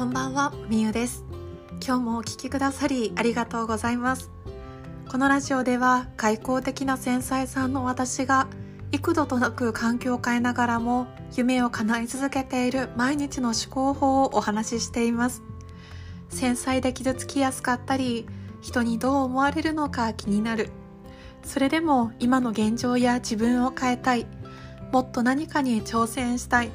こんばんは、みゆです。今日もお聴きくださりありがとうございます。このラジオでは外交的な繊細さんの私が幾度となく環境を変えながらも夢を叶え続けている毎日の思考法をお話ししています。繊細で傷つきやすかったり人にどう思われるのか気になる。それでも今の現状や自分を変えたい。もっと何かに挑戦したい。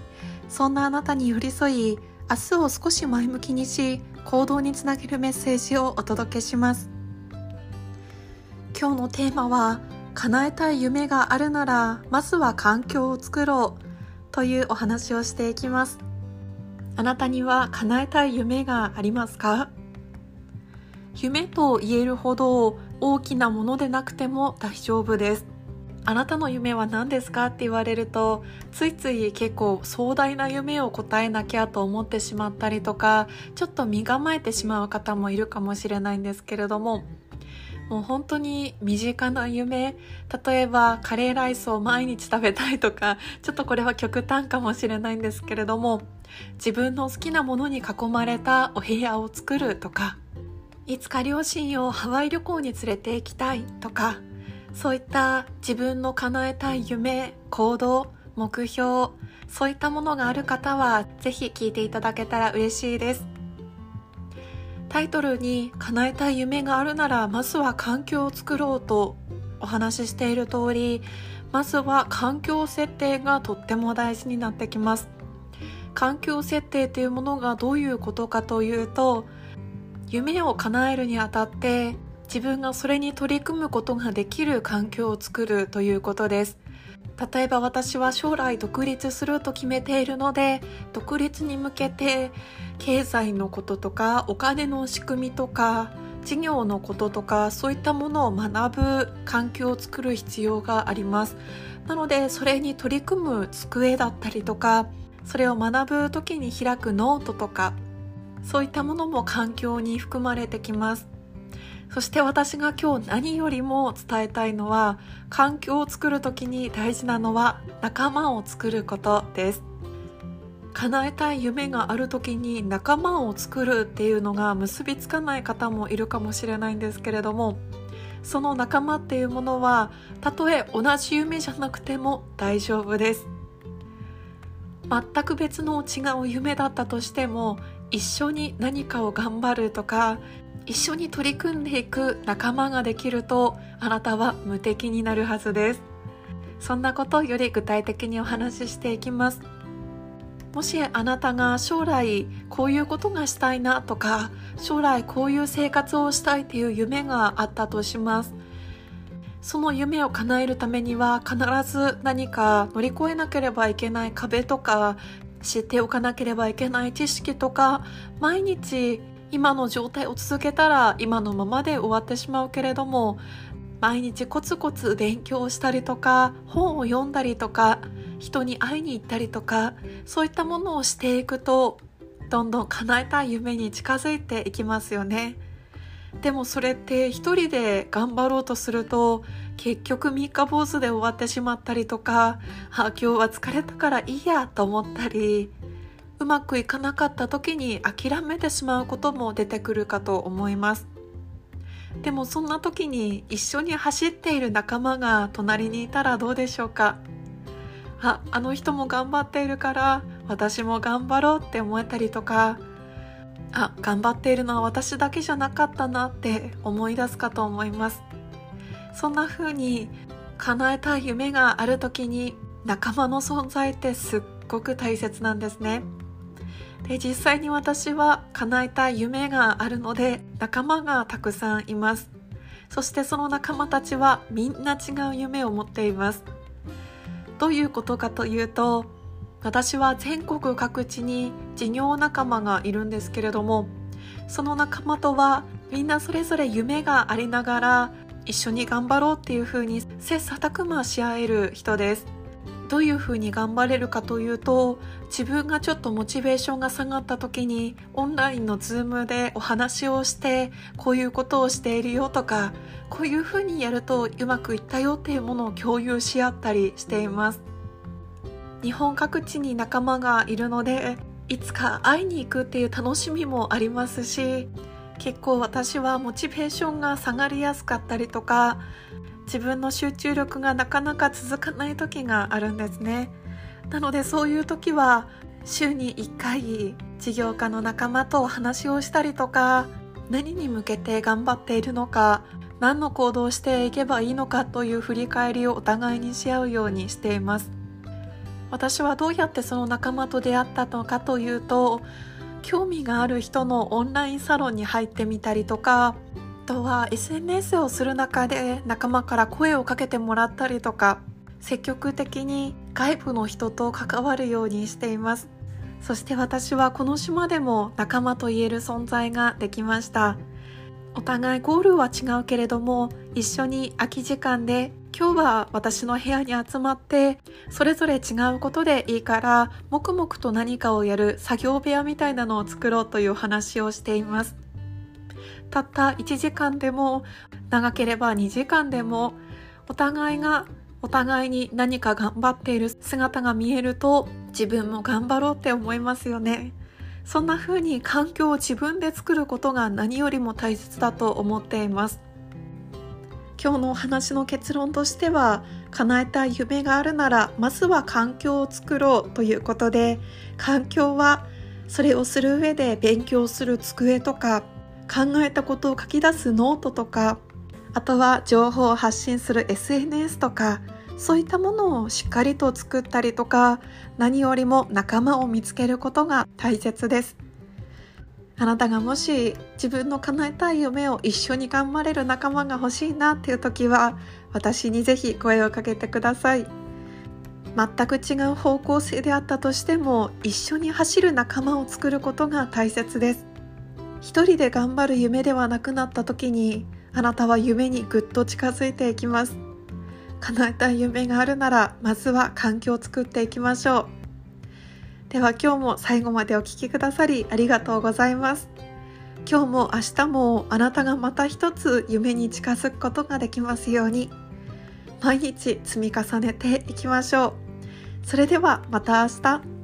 そんなあなたに寄り添い明日を少し前向きにし行動につなげるメッセージをお届けします。今日のテーマは叶えたい夢があるならまずは環境を作ろうというお話をしていきます。あなたには叶えたい夢がありますか？夢と言えるほど大きなものでなくても大丈夫です。あなたの夢は何ですかって言われるとついつい結構壮大な夢を答えなきゃと思ってしまったりとかちょっと身構えてしまう方もいるかもしれないんですけれどももう本当に身近な夢例えばカレーライスを毎日食べたいとかちょっとこれは極端かもしれないんですけれども自分の好きなものに囲まれたお部屋を作るとかいつか両親をハワイ旅行に連れて行きたいとかそういった自分の叶えたい夢行動目標そういったものがある方はぜひ聞いていただけたら嬉しいです。タイトルに叶えたい夢があるならまずは環境を作ろうとお話ししている通りまずは環境設定がとっても大事になってきます。環境設定というものがどういうことかというと夢を叶えるにあたって自分がそれに取り組むことができる環境を作るということです。例えば私は将来独立すると決めているので独立に向けて経済のこととかお金の仕組みとか事業のこととかそういったものを学ぶ環境を作る必要があります。なのでそれに取り組む机だったりとかそれを学ぶ時に開くノートとかそういったものも環境に含まれてきます。そして私が今日何よりも伝えたいのは環境を作る時に大事なのは仲間を作ることです。叶えたい夢がある時に仲間を作るっていうのが結びつかない方もいるかもしれないんですけれどもその仲間っていうものはたとえ同じ夢じゃなくても大丈夫です。全く別の違う夢だったとしても一緒に何かを頑張るとか一緒に取り組んでいく仲間ができるとあなたは無敵になるはずです。そんなことをより具体的にお話ししていきます。もしあなたが将来こういうことがしたいなとか将来こういう生活をしたいっていう夢があったとします。その夢を叶えるためには必ず何か乗り越えなければいけない壁とか知っておかなければいけない知識とか毎日今の状態を続けたら今のままで終わってしまうけれども毎日コツコツ勉強したりとか本を読んだりとか人に会いに行ったりとかそういったものをしていくとどんどん叶えたい夢に近づいていきますよね。でもそれって一人で頑張ろうとすると結局三日坊主で終わってしまったりとかあ今日は疲れたからいいやと思ったりうまくいかなかった時に諦めてしまうことも出てくるかと思います。でもそんな時に一緒に走っている仲間が隣にいたらどうでしょうか？ああの人も頑張っているから私も頑張ろうって思えたりとか。あ頑張っているのは私だけじゃなかったなって思い出すかと思います。そんな風に叶えたい夢がある時に仲間の存在ってすっごく大切なんですね。で実際に私は叶えたい夢があるので仲間がたくさんいます。そしてその仲間たちはみんな違う夢を持っています。どういうことかというと私は全国各地に事業仲間がいるんですけれどもその仲間とはみんなそれぞれ夢がありながら一緒に頑張ろうっていうふうに切磋琢磨し合える人です。どういうふうに頑張れるかというと自分がちょっとモチベーションが下がった時にオンラインのズームでお話をしてこういうことをしているよとかこういうふうにやるとうまくいったよっていうものを共有し合ったりしています。日本各地に仲間がいるのでいつか会いに行くっていう楽しみもありますし結構私はモチベーションが下がりやすかったりとか自分の集中力がなかなか続かない時があるんですね。なのでそういう時は週に1回事業家の仲間と話をしたりとか何に向けて頑張っているのか何の行動をしていけばいいのかという振り返りをお互いにし合うようにしています。私はどうやってその仲間と出会ったのかというと興味がある人のオンラインサロンに入ってみたりとかとは SNS をする中で仲間から声をかけてもらったりとか積極的に外部の人と関わるようにしています。そして私はこの島でも仲間と言える存在ができました。お互いゴールは違うけれども一緒に空き時間で今日は私の部屋に集まってそれぞれ違うことでいいから黙々と何かをやる作業部屋みたいなのを作ろうという話をしています。たった1時間でも長ければ2時間でもお互いがお互いに何か頑張っている姿が見えると自分も頑張ろうって思いますよね。そんな風に環境を自分で作ることが何よりも大切だと思っています。今日のお話の結論としては叶えたい夢があるならまずは環境を作ろうということで環境はそれをする上で勉強する机とか考えたことを書き出すノートとかあとは情報を発信する SNS とかそういったものをしっかりと作ったりとか何よりも仲間を見つけることが大切です。あなたがもし自分の叶えたい夢を一緒に頑張れる仲間が欲しいなっていう時は私にぜひ声をかけてください。全く違う方向性であったとしても一緒に走る仲間を作ることが大切です。一人で頑張る夢ではなくなった時にあなたは夢にぐっと近づいていきます。叶えたい夢があるならまずは環境を作っていきましょう。では今日も最後までお聴きくださりありがとうございます。今日も明日もあなたがまた一つ夢に近づくことができますように毎日積み重ねていきましょう。それではまた明日。